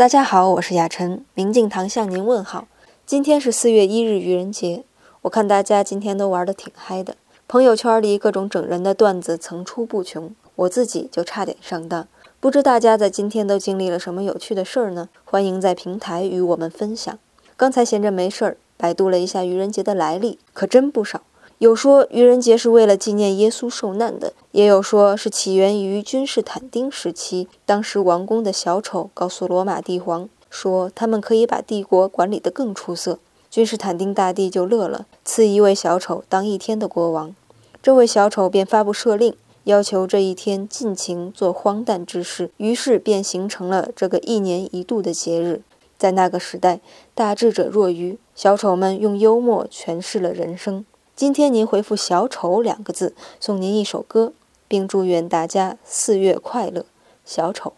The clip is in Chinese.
大家好，我是雅晨，明镜堂向您问好。今天是四月一日愚人节，我看大家今天都玩得挺嗨的，朋友圈里各种整人的段子层出不穷，我自己就差点上当。不知大家在今天都经历了什么有趣的事儿呢？欢迎在平台与我们分享。刚才闲着没事儿，百度了一下愚人节的来历，可真不少。有说愚人节是为了纪念耶稣受难的，也有说是起源于君士坦丁时期。当时王宫的小丑告诉罗马帝皇说，他们可以把帝国管理得更出色。君士坦丁大帝就乐了，赐一位小丑当一天的国王。这位小丑便发布赦令，要求这一天尽情做荒诞之事。于是便形成了这个一年一度的节日。在那个时代，大智者若愚，小丑们用幽默诠释了人生。今天您回复“小丑”两个字，送您一首歌，并祝愿大家四月快乐。小丑。